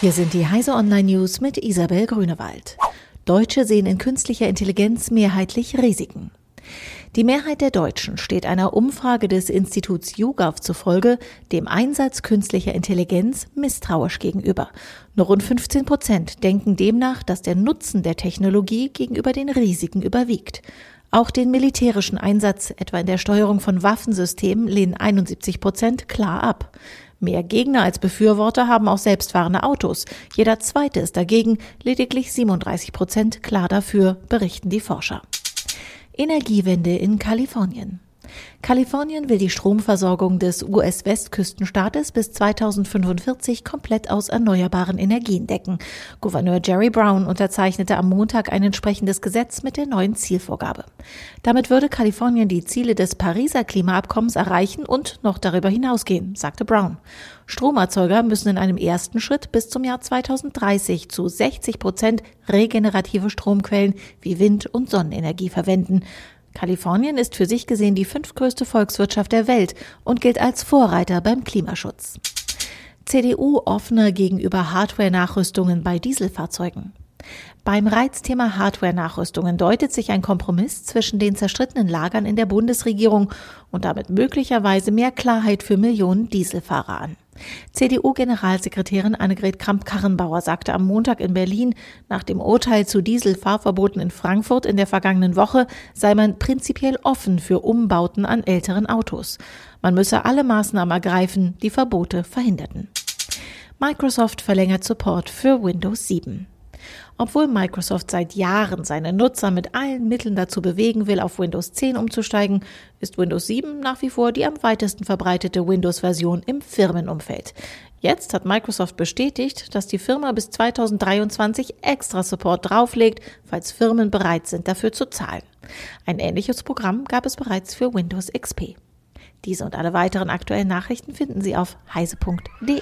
Hier sind die Heise Online News mit Isabel Grünewald. Deutsche sehen in künstlicher Intelligenz mehrheitlich Risiken. Die Mehrheit der Deutschen steht einer Umfrage des Instituts YouGov zufolge dem Einsatz künstlicher Intelligenz misstrauisch gegenüber. Nur rund 15 Prozent denken demnach, dass der Nutzen der Technologie gegenüber den Risiken überwiegt. Auch den militärischen Einsatz, etwa in der Steuerung von Waffensystemen, lehnen 71 Prozent klar ab. Mehr Gegner als Befürworter haben auch selbstfahrende Autos. Jeder zweite ist dagegen, lediglich 37 Prozent klar dafür, berichten die Forscher. Energiewende in Kalifornien. Kalifornien will die Stromversorgung des US-Westküstenstaates bis 2045 komplett aus erneuerbaren Energien decken. Gouverneur Jerry Brown unterzeichnete am Montag ein entsprechendes Gesetz mit der neuen Zielvorgabe. Damit würde Kalifornien die Ziele des Pariser Klimaabkommens erreichen und noch darüber hinausgehen, sagte Brown. Stromerzeuger müssen in einem ersten Schritt bis zum Jahr 2030 zu 60 Prozent regenerative Stromquellen wie Wind- und Sonnenenergie verwenden. Kalifornien ist für sich gesehen die fünftgrößte Volkswirtschaft der Welt und gilt als Vorreiter beim Klimaschutz. CDU offener gegenüber Hardware-Nachrüstungen bei Dieselfahrzeugen. Beim Reizthema Hardware-Nachrüstungen deutet sich ein Kompromiss zwischen den zerstrittenen Lagern in der Bundesregierung und damit möglicherweise mehr Klarheit für Millionen Dieselfahrer an. CDU-Generalsekretärin Annegret Kramp-Karrenbauer sagte am Montag in Berlin, nach dem Urteil zu Dieselfahrverboten in Frankfurt in der vergangenen Woche sei man prinzipiell offen für Umbauten an älteren Autos. Man müsse alle Maßnahmen ergreifen, die Verbote verhinderten. Microsoft verlängert Support für Windows 7. Obwohl Microsoft seit Jahren seine Nutzer mit allen Mitteln dazu bewegen will, auf Windows 10 umzusteigen, ist Windows 7 nach wie vor die am weitesten verbreitete Windows-Version im Firmenumfeld. Jetzt hat Microsoft bestätigt, dass die Firma bis 2023 extra Support drauflegt, falls Firmen bereit sind, dafür zu zahlen. Ein ähnliches Programm gab es bereits für Windows XP. Diese und alle weiteren aktuellen Nachrichten finden Sie auf heise.de.